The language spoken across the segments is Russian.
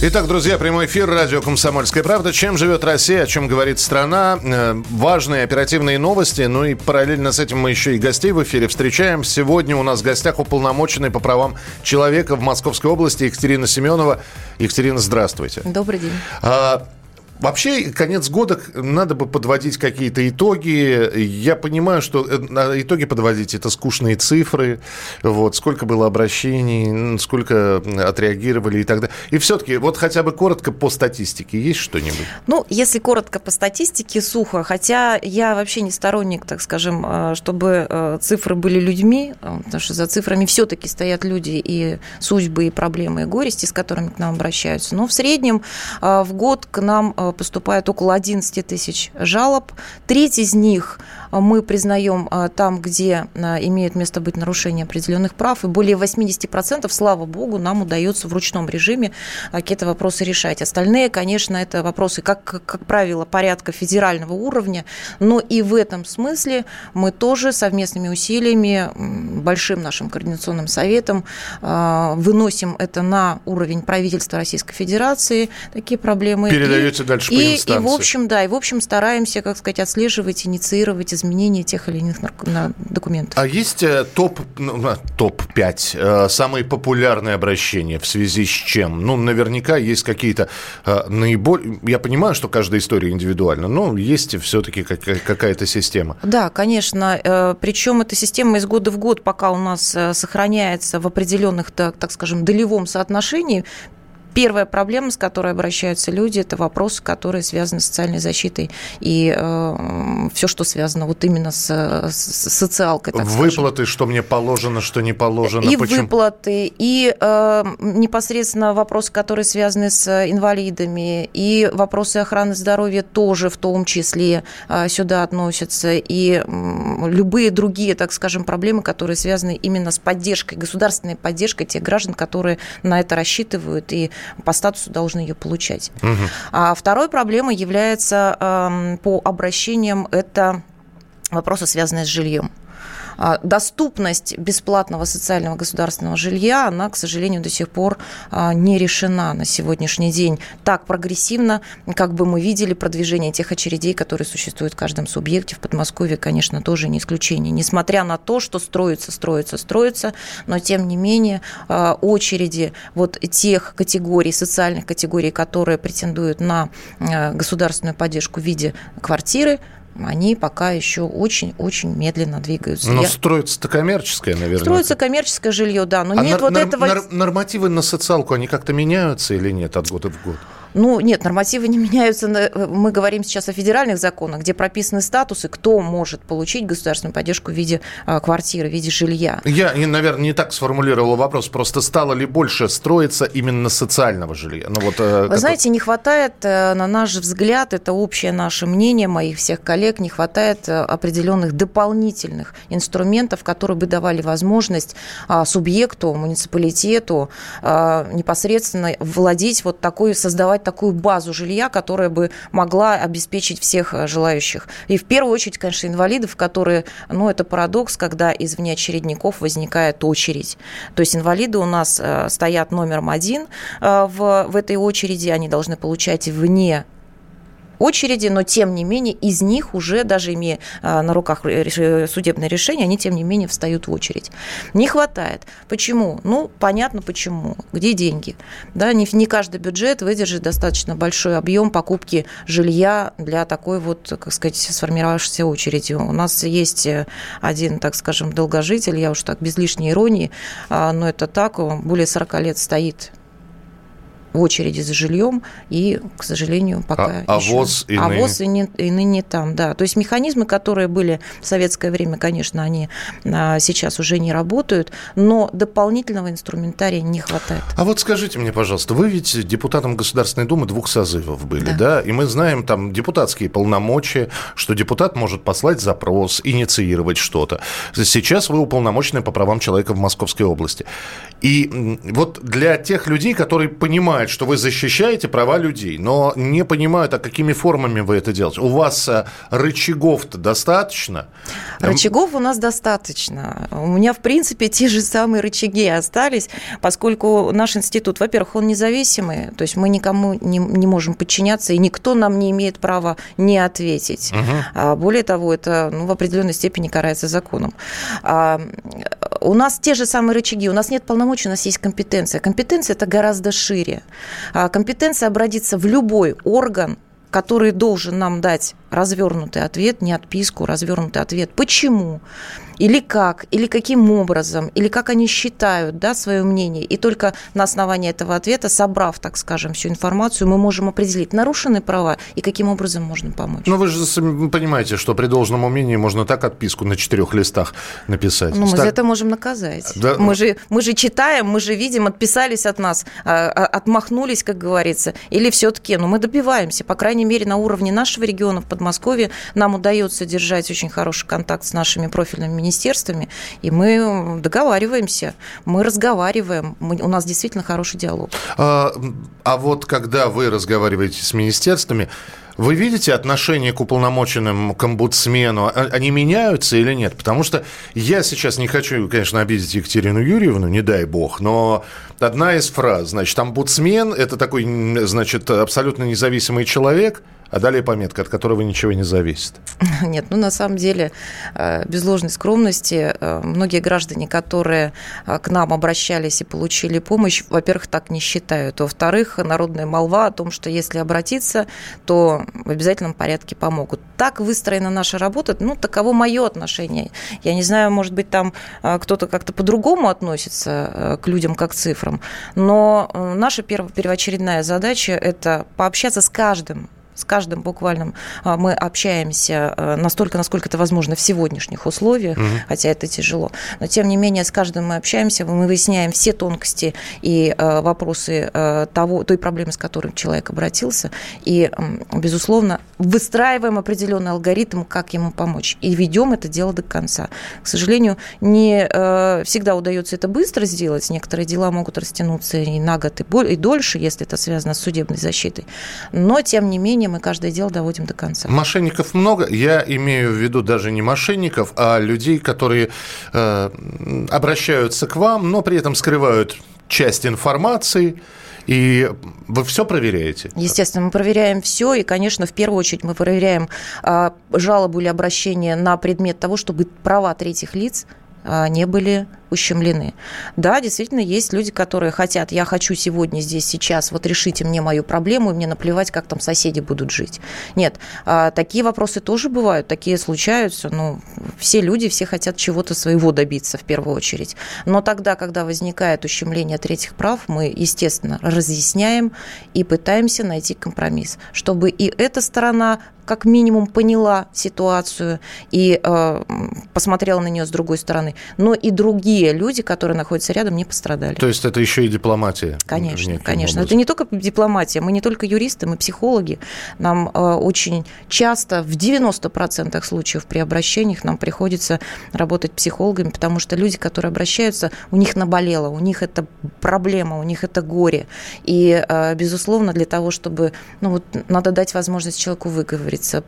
Итак, друзья, прямой эфир радио «Комсомольская правда». Чем живет Россия, о чем говорит страна. Э, Важные оперативные новости. Ну и параллельно с этим мы еще и гостей в эфире встречаем. Сегодня у нас в гостях уполномоченный по правам человека в Московской области Екатерина Семенова. Екатерина, здравствуйте. Добрый день. А, Вообще, конец года надо бы подводить какие-то итоги. Я понимаю, что э, итоги подводить это скучные цифры. Вот, сколько было обращений, сколько отреагировали и так далее. И все-таки, вот хотя бы коротко по статистике, есть что-нибудь? Ну, если коротко по статистике, сухо. Хотя я вообще не сторонник, так скажем, э, чтобы э, цифры были людьми, потому что за цифрами все-таки стоят люди и судьбы, и проблемы, и горести, с которыми к нам обращаются. Но в среднем в год к нам э, поступает около 11 тысяч жалоб. Треть из них мы признаем э, там, где э, имеет место быть нарушение определенных прав, и более 80%, слава богу, нам удается в ручном режиме э, какие-то вопросы решать. Остальные, конечно, это вопросы, как, как правило, порядка федерального уровня, но и в этом смысле мы тоже совместными усилиями, большим нашим координационным советом выносим это на уровень правительства Российской Федерации, такие проблемы. Передаете И- дальше по и, и, инстанции. в общем, да, и, в общем, стараемся, как сказать, отслеживать, инициировать изменения тех или иных нарко- на- документов. А есть э, топ, ну, а, топ-5, э, самые популярные обращения в связи с чем? Ну, наверняка есть какие-то э, наиболее... Я понимаю, что каждая история индивидуальна, но есть все-таки какая-то система. Да, конечно. Причем эта система из года в год, пока у нас сохраняется в определенных, так, так скажем, долевом соотношении, Первая проблема, с которой обращаются люди, это вопросы, которые связаны с социальной защитой и все, что связано вот именно с, с социалкой. Так скажем. Выплаты, что мне положено, что не положено. И почему? выплаты, и э, непосредственно вопросы, которые связаны с инвалидами, и вопросы охраны здоровья тоже в том числе э, сюда относятся, и м, любые другие, так скажем, проблемы, которые связаны именно с поддержкой, государственной поддержкой тех граждан, которые на это рассчитывают и по статусу должны ее получать. А второй проблемой является эм, по обращениям это вопросы, связанные с жильем. А, Доступность бесплатного социального государственного жилья, она, к сожалению, до сих пор а, не решена на сегодняшний день так прогрессивно, как бы мы видели продвижение тех очередей, которые существуют в каждом субъекте. В Подмосковье, конечно, тоже не исключение. Несмотря на то, что строится, строится, строится, но тем не менее а, очереди вот тех категорий, социальных категорий, которые претендуют на государственную поддержку в виде квартиры, они пока еще очень-очень медленно двигаются. Но Я- строится-то коммерческое, наверное. Строится коммерческое жилье, да, но А нет нар- вот нар- этого... нар- нормативы на социалку, они как-то меняются или нет от года в год? Ну, нет, нормативы не меняются. На- Мы говорим сейчас о федеральных законах, где прописаны статусы, кто может получить государственную поддержку в виде а, квартиры, в виде жилья. Я, наверное, не так сформулировал вопрос. Просто стало ли больше строиться именно социального жилья? Ну, вот, э, Вы как- знаете, не хватает, э, на наш взгляд, это общее наше мнение, моих всех коллег, не хватает э, определенных дополнительных инструментов, которые бы давали возможность а, субъекту, муниципалитету а, непосредственно владеть вот такой, создавать такую базу жилья, которая бы могла обеспечить всех э, желающих. И в первую очередь, конечно, инвалидов, которые, ну, это парадокс, когда из внеочередников возникает очередь. То есть инвалиды у нас э, стоят номером один э, в, в этой очереди, они должны получать вне очереди, но тем не менее из них уже, даже имея а, на руках реш- судебное решение, они тем не менее встают в очередь. Не хватает. Почему? Ну, понятно почему. Где деньги? Да, не, не каждый бюджет выдержит достаточно большой объем покупки жилья для такой вот, как сказать, сформировавшейся очереди. У нас есть э, один, так скажем, долгожитель, я уж так без лишней иронии, а, но это так, более 40 лет стоит в очереди за жильем, и, к сожалению, пока а, еще... А ВОЗ и а ныне... ВОЗ и, не, и ныне там, да. То есть механизмы, которые были в советское время, конечно, они а, сейчас уже не работают, но дополнительного инструментария не хватает. А вот скажите мне, пожалуйста, вы ведь депутатом Государственной Думы двух созывов были, да? да? И мы знаем там депутатские полномочия, что депутат может послать запрос, инициировать что-то. Сейчас вы уполномочены по правам человека в Московской области. И вот для тех людей, которые понимают, что вы защищаете права людей, но не понимают, а какими формами вы это делаете, у вас э, рычагов-то достаточно? Рычагов у нас достаточно. У меня, в принципе, те же самые рычаги остались, поскольку наш институт, во-первых, он независимый, то есть мы никому не, не можем подчиняться, и никто нам не имеет права не ответить. Угу. А более того, это ну, в определенной степени карается законом. У нас те же самые рычаги, у нас нет полномочий, у нас есть компетенция. Компетенция – это гораздо шире. А компетенция обратиться в любой орган, который должен нам дать развернутый ответ, не отписку, развернутый ответ. Почему? или как, или каким образом, или как они считают да, свое мнение. И только на основании этого ответа, собрав, так скажем, всю информацию, мы можем определить, нарушены права и каким образом можно помочь. Но вы же понимаете, что при должном умении можно так отписку на четырех листах написать. Ну, мы так... за это можем наказать. Да. Мы, же, мы же читаем, мы же видим, отписались от нас, а, а, отмахнулись, как говорится. Или все-таки, ну, мы добиваемся, по крайней мере, на уровне нашего региона в Подмосковье нам удается держать очень хороший контакт с нашими профильными министерствами и мы договариваемся, мы разговариваем, мы, у нас действительно хороший диалог. А, а вот когда вы разговариваете с министерствами, вы видите отношение к уполномоченным, к омбудсмену? А, они меняются или нет? Потому что я сейчас не хочу, конечно, обидеть Екатерину Юрьевну, не дай бог, но одна из фраз, значит, омбудсмен – это такой, значит, абсолютно независимый человек – а далее пометка, от которого ничего не зависит. Нет, ну на самом деле, э, без ложной скромности, э, многие граждане, которые э, к нам обращались и получили помощь, во-первых, так не считают. Во-вторых, народная молва о том, что если обратиться, то в обязательном порядке помогут. Так выстроена наша работа, ну, таково мое отношение. Я не знаю, может быть, там кто-то как-то по-другому относится к людям, как к цифрам, но наша первоочередная задача – это пообщаться с каждым с каждым буквально а, мы общаемся а, настолько, насколько это возможно в сегодняшних условиях, угу. хотя это тяжело. Но тем не менее с каждым мы общаемся, мы выясняем все тонкости и а, вопросы того, той проблемы, с которой человек обратился, и, безусловно, выстраиваем определенный алгоритм, как ему помочь, и ведем это дело до конца. К сожалению, не всегда удается это быстро сделать, некоторые дела могут растянуться и на год, и дольше, если это связано с судебной защитой, но, тем не менее, мы каждое дело доводим до конца. Мошенников много. Я имею в виду даже не мошенников, а людей, которые э, обращаются к вам, но при этом скрывают часть информации. И вы все проверяете? Естественно, мы проверяем все. И, конечно, в первую очередь мы проверяем а, жалобу или обращение на предмет того, чтобы права третьих лиц а, не были ущемлены. Да, действительно, есть люди, которые хотят, я хочу сегодня, здесь, сейчас, вот решите мне мою проблему, и мне наплевать, как там соседи будут жить. Нет, а, такие вопросы тоже бывают, такие случаются, ну, все люди, все хотят чего-то своего добиться в первую очередь. Но тогда, когда возникает ущемление третьих прав, мы, естественно, разъясняем и пытаемся найти компромисс, чтобы и эта сторона как минимум поняла ситуацию и э, посмотрела на нее с другой стороны, но и другие другие люди, которые находятся рядом, не пострадали. То есть это еще и дипломатия? Конечно, конечно. Образом. Это не только дипломатия, мы не только юристы, мы психологи. Нам э, очень часто, в 90% случаев при обращениях нам приходится работать психологами, потому что люди, которые обращаются, у них наболело, у них это проблема, у них это горе. И, э, безусловно, для того, чтобы, ну вот, надо дать возможность человеку выговориться,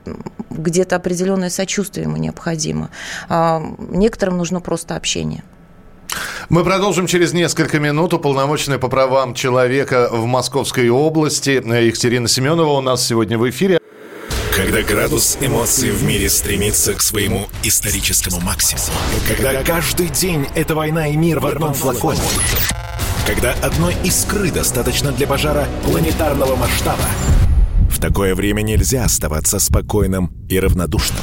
где-то определенное сочувствие ему необходимо. А, некоторым нужно просто общение. Мы продолжим через несколько минут. Уполномоченная по правам человека в Московской области Екатерина Семенова у нас сегодня в эфире. Когда градус эмоций в мире стремится к своему историческому максимуму. Когда каждый день это война и мир в одном флаконе. Когда одной искры достаточно для пожара планетарного масштаба. В такое время нельзя оставаться спокойным и равнодушным.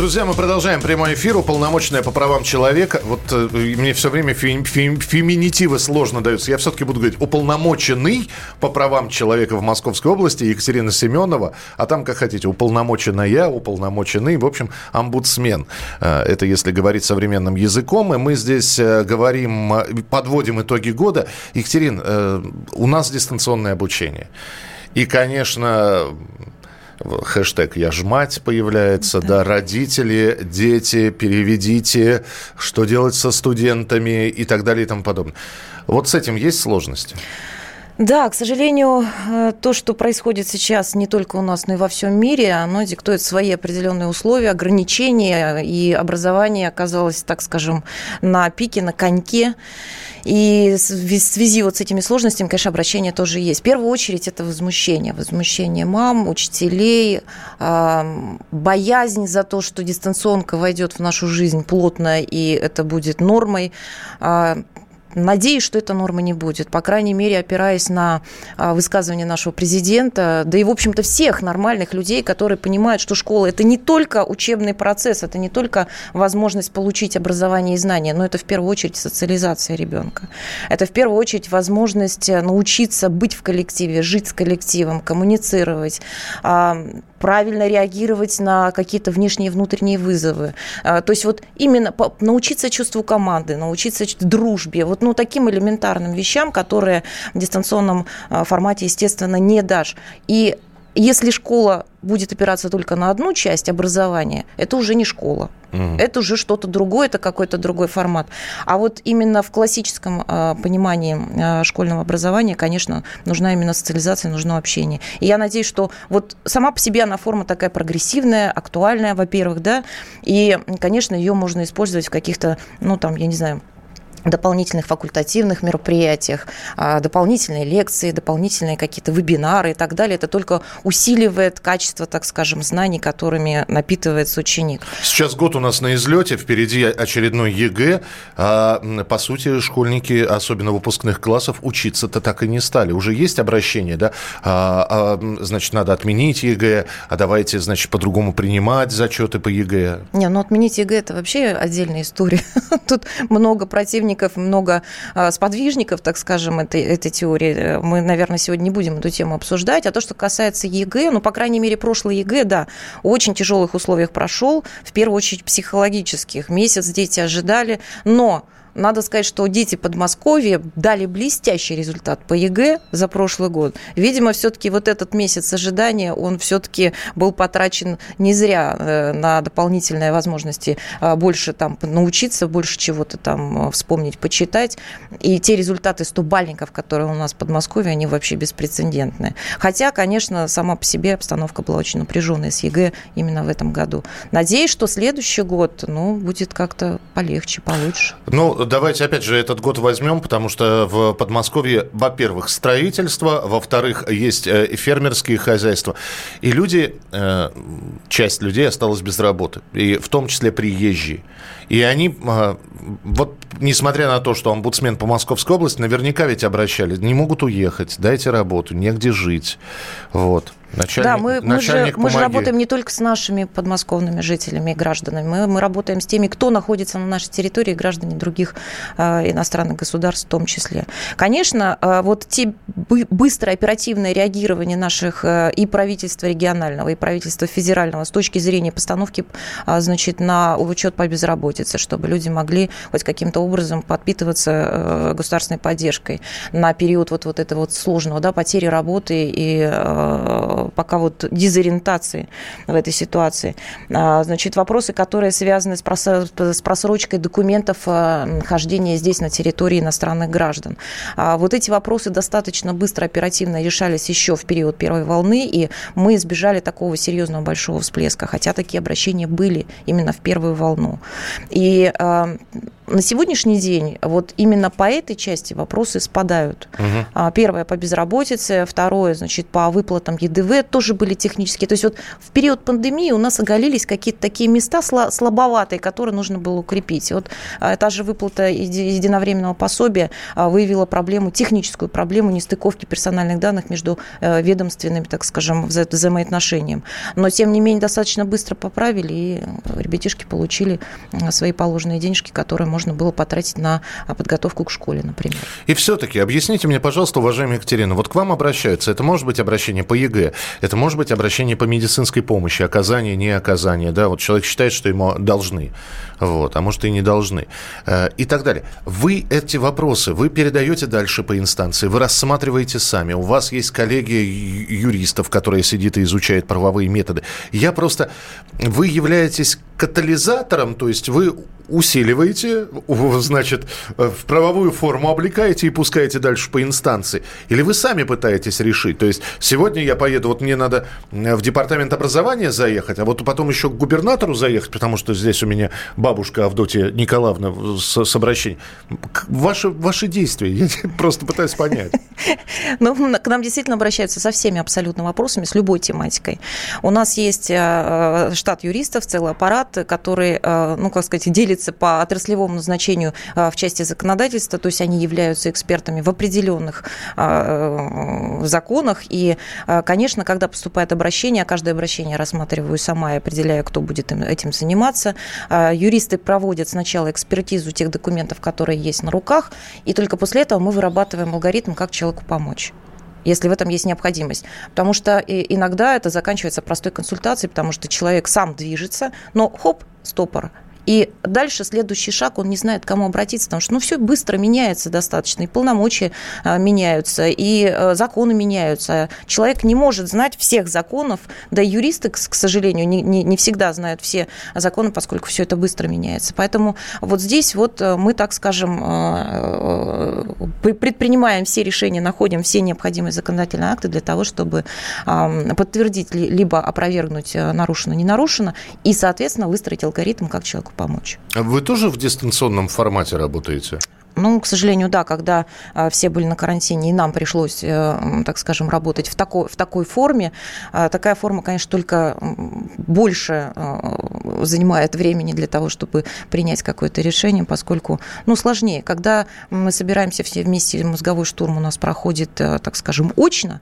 Друзья, мы продолжаем прямой эфир. Уполномоченная по правам человека. Вот э, мне все время фем, фем, феминитивы сложно даются. Я все-таки буду говорить уполномоченный по правам человека в Московской области Екатерина Семенова. А там, как хотите, уполномоченная, уполномоченный. В общем, омбудсмен. Э, это если говорить современным языком. И мы здесь э, говорим, э, подводим итоги года. Екатерин, у нас дистанционное обучение. И, конечно, хэштег «Я ж мать» появляется, да. да, родители, дети, переведите, что делать со студентами и так далее и тому подобное. Вот с этим есть сложности? Да, к сожалению, э, то, что происходит сейчас не только у нас, но и во всем мире, оно диктует свои определенные условия, ограничения, и образование оказалось, так скажем, на пике, на коньке. И в связи вот с этими сложностями, конечно, обращение тоже есть. В первую очередь это возмущение. Возмущение мам, учителей, боязнь за то, что дистанционка войдет в нашу жизнь плотно, и это будет нормой а, Надеюсь, что эта норма не будет. По крайней мере, опираясь на а, высказывание нашего президента, да и, в общем-то, всех нормальных людей, которые понимают, что школа – это не только учебный процесс, это не только возможность получить образование и знания, но это в первую очередь социализация ребенка. Это в первую очередь возможность э, научиться быть в коллективе, жить с коллективом, коммуницировать, правильно реагировать на какие-то внешние и внутренние вызовы. А, то есть вот именно научиться чувству команды, научиться дружбе. Вот ну, таким элементарным вещам, которые в дистанционном а, формате, естественно, не дашь. И если школа будет опираться только на одну часть образования, это уже не школа. Угу. Это уже что-то другое, это какой-то другой формат. А вот именно в классическом э, понимании э, школьного образования, конечно, нужна именно социализация, нужно общение. И я надеюсь, что вот сама по себе она форма такая прогрессивная, актуальная, во-первых, да, и, конечно, ее можно использовать в каких-то, ну, там, я не знаю, дополнительных факультативных мероприятиях, а, дополнительные лекции, дополнительные какие-то вебинары и так далее. Это только усиливает качество, так скажем, знаний, которыми напитывается ученик. Сейчас год у нас на излете, впереди очередной ЕГЭ. А, по сути, школьники, особенно выпускных классов, учиться-то так и не стали. Уже есть обращение, да? А, а, значит, надо отменить ЕГЭ, а давайте, значит, по-другому принимать зачеты по ЕГЭ. Не, ну отменить ЕГЭ – это вообще отдельная история. Тут много противников противников, много а, сподвижников, так скажем, этой, этой теории. Мы, наверное, сегодня не будем эту тему обсуждать. А то, что касается ЕГЭ, ну, по крайней мере, прошлый ЕГЭ, да, в очень тяжелых условиях прошел, в первую очередь психологических. Месяц дети ожидали, но надо сказать, что дети Подмосковья дали блестящий результат по ЕГЭ за прошлый год. Видимо, все-таки вот этот месяц ожидания, он все-таки был потрачен не зря э, на дополнительные возможности а, больше там научиться, больше чего-то там э, вспомнить, почитать. И те результаты 100 бальников, которые у нас в Подмосковье, они вообще беспрецедентные. Хотя, конечно, сама по себе обстановка была очень напряженная с ЕГЭ именно в этом году. Надеюсь, что следующий год, ну, будет как-то полегче, получше. Ну, давайте опять же этот год возьмем, потому что в Подмосковье, во-первых, строительство, во-вторых, есть э, фермерские хозяйства. И люди, э, часть людей осталась без работы, и в том числе приезжие. И они, э, вот несмотря на то, что омбудсмен по Московской области, наверняка ведь обращались, не могут уехать, дайте работу, негде жить. Вот. Начальник, да, мы, мы, же, мы же работаем не только с нашими подмосковными жителями и гражданами, мы, мы работаем с теми, кто находится на нашей территории, граждане других э, иностранных государств в том числе. Конечно, э, вот те быстрое оперативное реагирование наших э, и правительства регионального, и правительства федерального с точки зрения постановки э, значит, на учет по безработице, чтобы люди могли хоть каким-то образом подпитываться государственной поддержкой на период вот, вот этого вот сложного, да, потери работы и пока вот дезориентации в этой ситуации. А, значит, вопросы, которые связаны с просрочкой документов нахождения здесь на территории иностранных граждан. А вот эти вопросы достаточно быстро, оперативно решались еще в период первой волны, и мы избежали такого серьезного большого всплеска, хотя такие обращения были именно в первую волну. И на сегодняшний день вот именно по этой части вопросы спадают. Угу. Первое по безработице, второе, значит, по выплатам ЕДВ тоже были технические. То есть вот в период пандемии у нас оголились какие-то такие места слабоватые, которые нужно было укрепить. Вот а, та же выплата единовременного пособия а, выявила проблему, техническую проблему нестыковки персональных данных между э, ведомственными, так скажем, взаимоотношениями. Но, тем не менее, достаточно быстро поправили, и ребятишки получили свои положенные денежки, которые можно можно было потратить на а, подготовку к школе, например. И все-таки объясните мне, пожалуйста, уважаемая Екатерина, вот к вам обращаются. Это может быть обращение по ЕГЭ, это может быть обращение по медицинской помощи, оказание, не оказание. Да? Вот человек считает, что ему должны, вот, а может и не должны. Э, и так далее. Вы эти вопросы, вы передаете дальше по инстанции, вы рассматриваете сами. У вас есть коллеги юристов, которые сидит и изучают правовые методы. Я просто... Вы являетесь катализатором, то есть вы усиливаете, значит, в правовую форму облекаете и пускаете дальше по инстанции? Или вы сами пытаетесь решить? То есть сегодня я поеду, вот мне надо в департамент образования заехать, а вот потом еще к губернатору заехать, потому что здесь у меня бабушка Авдотья Николаевна с, с обращением. Ваши, ваши действия, я просто пытаюсь понять. Ну, к нам действительно обращаются со всеми абсолютно вопросами, с любой тематикой. У нас есть э, э, штат юристов, целый аппарат, который, э, ну, как сказать, делится делится по отраслевому назначению а, в части законодательства, то есть они являются экспертами в определенных а, законах. И, а, конечно, когда поступает обращение, каждое обращение рассматриваю сама и определяю, кто будет этим заниматься. Юристы проводят сначала экспертизу тех документов, которые есть на руках, и только после этого мы вырабатываем алгоритм, как человеку помочь если в этом есть необходимость. Потому что иногда это заканчивается простой консультацией, потому что человек сам движется, но хоп, стопор, и дальше следующий шаг, он не знает, к кому обратиться, потому что ну, все быстро меняется достаточно, и полномочия а, меняются, и а, законы меняются. Человек не может знать всех законов, да и юристы, к, сожалению, не, не, не всегда знают все законы, поскольку все это быстро меняется. Поэтому вот здесь вот э, мы, так скажем, э, э, предпринимаем все решения, находим все необходимые законодательные акты для того, чтобы подтвердить либо опровергнуть нарушено, не нарушено, и, соответственно, выстроить алгоритм, как человеку помочь. А вы тоже в дистанционном формате работаете? Ну, к сожалению, да, когда а, все были на карантине, и нам пришлось, э, так скажем, работать в такой, в такой форме. А, такая форма, конечно, только больше а, занимает времени для того, чтобы принять какое-то решение, поскольку, ну, сложнее. Когда мы собираемся все вместе, мозговой штурм у нас проходит, э, так скажем, очно,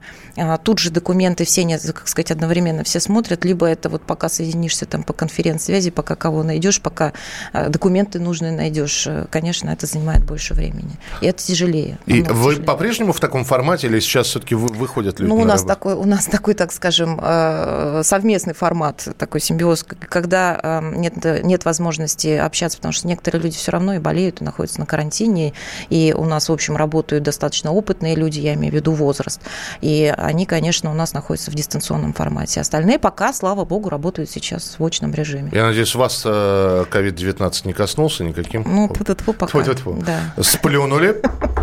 тут же документы все, не, как сказать, одновременно все смотрят, либо это вот пока соединишься там по конференц-связи, пока кого найдешь, пока документы нужные найдешь, э, конечно, это занимает больше больше времени. И это тяжелее. И вы тяжелее. по-прежнему в таком формате или сейчас все-таки выходят люди? Ну, у нас, такой, у нас такой, так скажем, э, совместный формат, такой симбиоз, когда э, нет, нет возможности общаться, потому что некоторые люди все равно и болеют, и находятся на карантине, и у нас, в общем, работают достаточно опытные люди, я имею в виду возраст, и они, конечно, у нас находятся в дистанционном формате. Остальные пока, слава богу, работают сейчас в очном режиме. Я надеюсь, вас COVID-19 э, не коснулся никаким? Ну, тьфу-тьфу, пока. Тьфу-тьфу. Да сплюнули,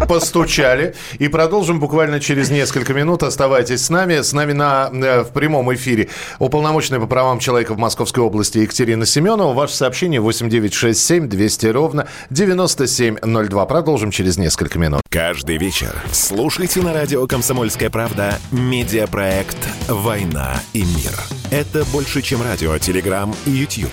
постучали. И продолжим буквально через несколько минут. Оставайтесь с нами. С нами на, э, в прямом эфире уполномоченная по правам человека в Московской области Екатерина Семенова. Ваше сообщение 8967 200 ровно 9702. Продолжим через несколько минут. Каждый вечер слушайте на радио «Комсомольская правда» медиапроект «Война и мир». Это больше, чем радио, телеграм и YouTube.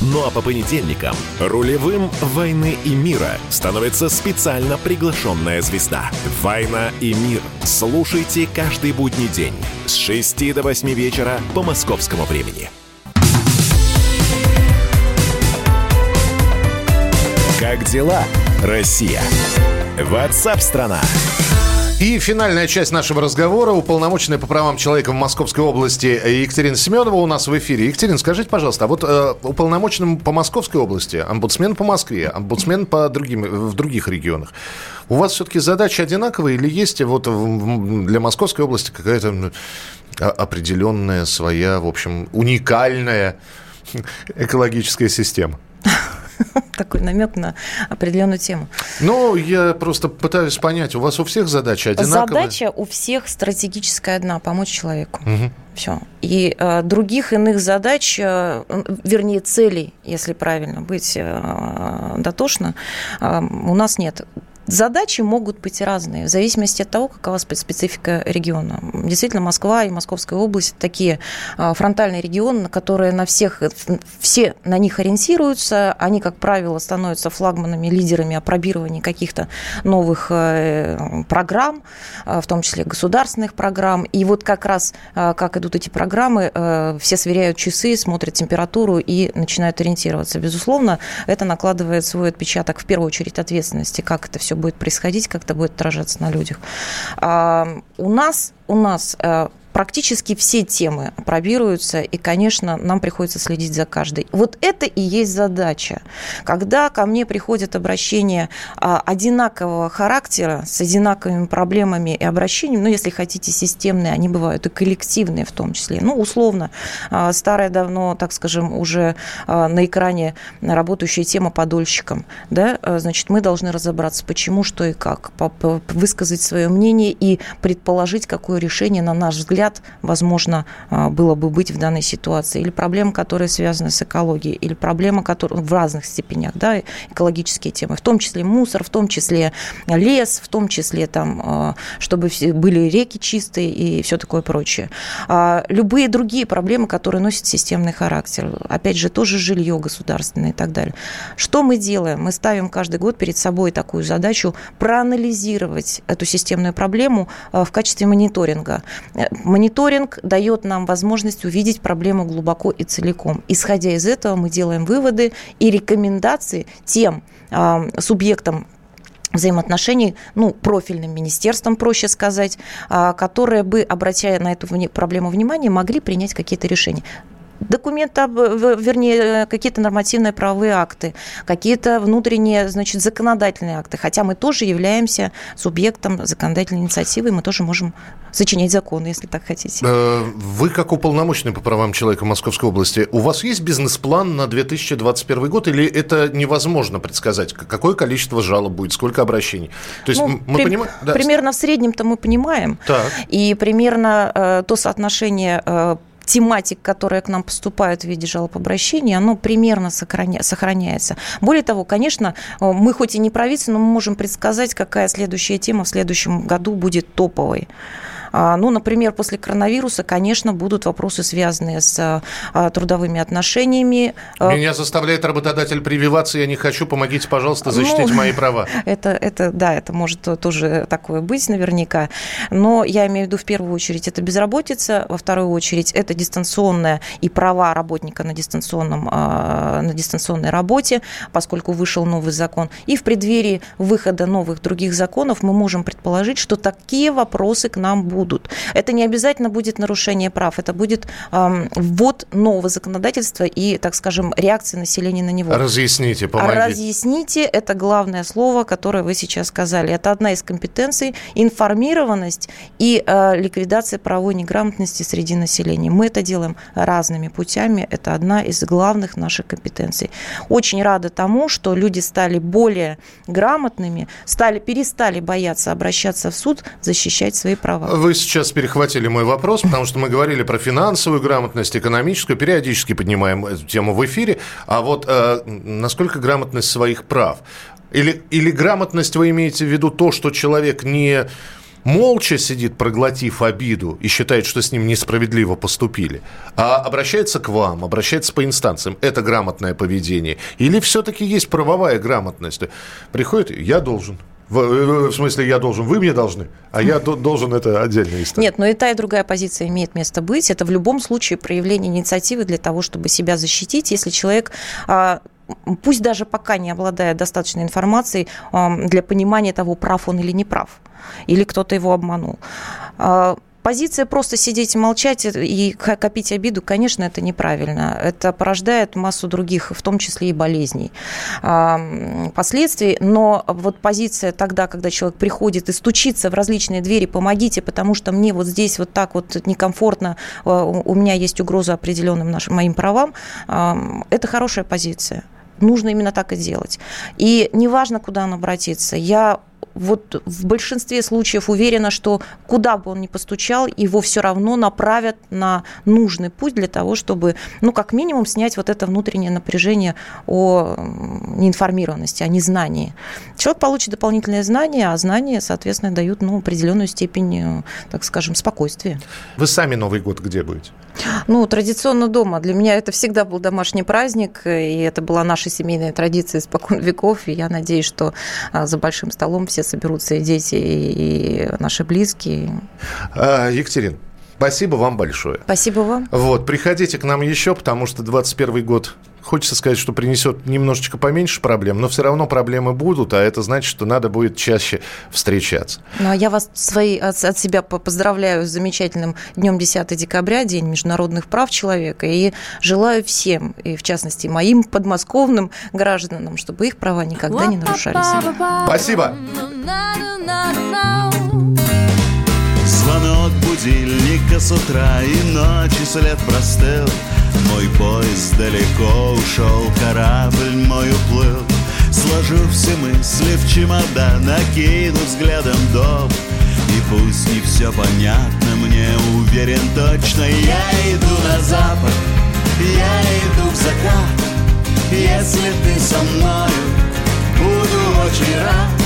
Ну а по понедельникам рулевым «Войны и мира» становится специально приглашенная звезда. «Война и мир». Слушайте каждый будний день с 6 до 8 вечера по московскому времени. Как дела, Россия? Ватсап-страна! И финальная часть нашего разговора. Уполномоченная по правам человека в Московской области Екатерина Семенова у нас в эфире. Екатерина, скажите, пожалуйста, а вот э, уполномоченным по Московской области, омбудсмен по Москве, омбудсмен по другим, в других регионах, у вас все-таки задача одинаковая или есть вот для Московской области какая-то определенная своя, в общем, уникальная экологическая система? такой намек на определенную тему. Ну, я просто пытаюсь понять, у вас у всех задача одинаковая? Задача у всех стратегическая одна – помочь человеку. Угу. Все. И э, других иных задач, э, вернее, целей, если правильно быть э, дотошно, э, у нас нет. Задачи могут быть разные, в зависимости от того, какова специфика региона. Действительно, Москва и Московская область – такие а, фронтальные регионы, которые на всех, все на них ориентируются. Они, как правило, становятся флагманами, лидерами опробирования каких-то новых э, программ, а, в том числе государственных программ. И вот как раз, а, как идут эти программы, э, все сверяют часы, смотрят температуру и начинают ориентироваться. Безусловно, это накладывает свой отпечаток, в первую очередь, ответственности, как это все будет происходить, как это будет отражаться на людях. У нас, у нас э, практически все темы пробируются, и, конечно, нам приходится следить за каждой. Вот это и есть задача. Когда ко мне приходят обращения а, одинакового характера, с одинаковыми проблемами и обращениями, ну, если хотите, системные, они бывают и коллективные в том числе. Ну, условно, а, старая давно, так скажем, уже а, на экране работающая тема подольщикам, да, значит, мы должны разобраться, почему, что и как, высказать свое мнение и предположить, какое решение, на наш взгляд, взгляд, возможно, а, было бы быть в данной ситуации, или проблемы, которые связаны с экологией, или проблемы, которые в разных степенях, да, экологические темы, в том числе мусор, в том числе лес, в том числе там, а, чтобы были реки чистые и все такое прочее. А, любые другие проблемы, которые носят системный характер, опять же, тоже жилье государственное и так далее. Что мы делаем? Мы ставим каждый год перед собой такую задачу проанализировать эту системную проблему в качестве мониторинга Мониторинг дает нам возможность увидеть проблему глубоко и целиком. Исходя из этого, мы делаем выводы и рекомендации тем э, субъектам взаимоотношений, ну, профильным министерством, проще сказать, а, которые бы, обращая на эту проблему внимание, могли принять какие-то решения документы, вернее, какие-то нормативные правовые акты, какие-то внутренние, значит, законодательные акты. Хотя мы тоже являемся субъектом законодательной инициативы, мы тоже можем сочинять законы, если так хотите. Э, вы, как уполномоченный по правам человека Московской области, у вас есть бизнес-план на 2021 год или это невозможно предсказать? Какое количество жалоб будет, сколько обращений? То есть ну, мы при, понимаем... Да. Примерно в среднем-то мы понимаем. Так. И примерно э, то соотношение э, тематик, которые к нам поступают в виде жалоб обращений, оно примерно сохраняется. Более того, конечно, э, мы хоть и не правительство, но мы можем предсказать, какая следующая тема в следующем году будет топовой. А, ну, например, после коронавируса, конечно, будут вопросы, связанные с а, трудовыми отношениями. А, Меня заставляет работодатель прививаться, я не хочу, помогите, пожалуйста, защитить ну, мои права. Это, это, да, это может тоже такое быть наверняка. Но я имею в виду в первую очередь это безработица, во вторую очередь это дистанционная и права работника на, дистанционном, на дистанционной работе, поскольку вышел новый закон. И в преддверии выхода новых других законов мы можем предположить, что такие вопросы к нам будут будут. Это не обязательно будет нарушение прав, это будет эм, ввод нового законодательства и, так скажем, реакция населения на него. Разъясните, помогите. Разъясните – это главное слово, которое вы сейчас сказали. Это одна из компетенций – информированность и э, ликвидация правовой неграмотности среди населения. Мы это делаем разными путями. Это одна из главных наших компетенций. Очень рада тому, что люди стали более грамотными, стали, перестали бояться обращаться в суд, защищать свои права. Вы сейчас перехватили мой вопрос, потому что мы говорили про финансовую грамотность, экономическую, периодически поднимаем эту тему в эфире. А вот э, насколько грамотность своих прав? Или, или грамотность вы имеете в виду то, что человек не молча сидит, проглотив обиду, и считает, что с ним несправедливо поступили, а обращается к вам, обращается по инстанциям. Это грамотное поведение. Или все-таки есть правовая грамотность? Приходит, я должен. В, в смысле, я должен, вы мне должны, а я должен это отдельная история. Нет, но и та, и другая позиция имеет место быть. Это в любом случае проявление инициативы для того, чтобы себя защитить. Если человек а, пусть даже пока не обладая достаточной информацией для понимания того, прав он или не прав, или кто-то его обманул. Позиция просто сидеть и молчать и копить обиду, конечно, это неправильно. Это порождает массу других, в том числе и болезней, последствий. Но вот позиция тогда, когда человек приходит и стучится в различные двери, помогите, потому что мне вот здесь вот так вот некомфортно, а, у меня есть угроза определенным нашим, моим правам, это хорошая позиция нужно именно так и делать. И неважно, куда он обратится, я вот в большинстве случаев уверена, что куда бы он ни постучал, его все равно направят на нужный путь для того, чтобы, ну, как минимум, снять вот это внутреннее напряжение о неинформированности, о незнании. Человек получит дополнительные знания, а знания, соответственно, дают ну, определенную степень, так скажем, спокойствия. Вы сами Новый год где будете? Ну, традиционно дома. Для меня это всегда был домашний праздник, и это была наша семейная традиция испокон веков. И я надеюсь, что а, за большим столом все соберутся и дети, и наши близкие. А, Екатерин, Спасибо вам большое. Спасибо вам. Вот, приходите к нам еще, потому что 21 год хочется сказать, что принесет немножечко поменьше проблем, но все равно проблемы будут, а это значит, что надо будет чаще встречаться. Ну, а я вас свои, от, от себя поздравляю с замечательным днем 10 декабря, День международных прав человека, и желаю всем, и в частности моим подмосковным гражданам, чтобы их права никогда не нарушались. Спасибо. Звонок будильника с утра и ночи след простыл мой поезд далеко ушел, корабль мой уплыл. Сложу все мысли в чемодан, накину взглядом дом. И пусть не все понятно, мне уверен точно. Я иду на запад, я иду в закат. Если ты со мною, буду очень рад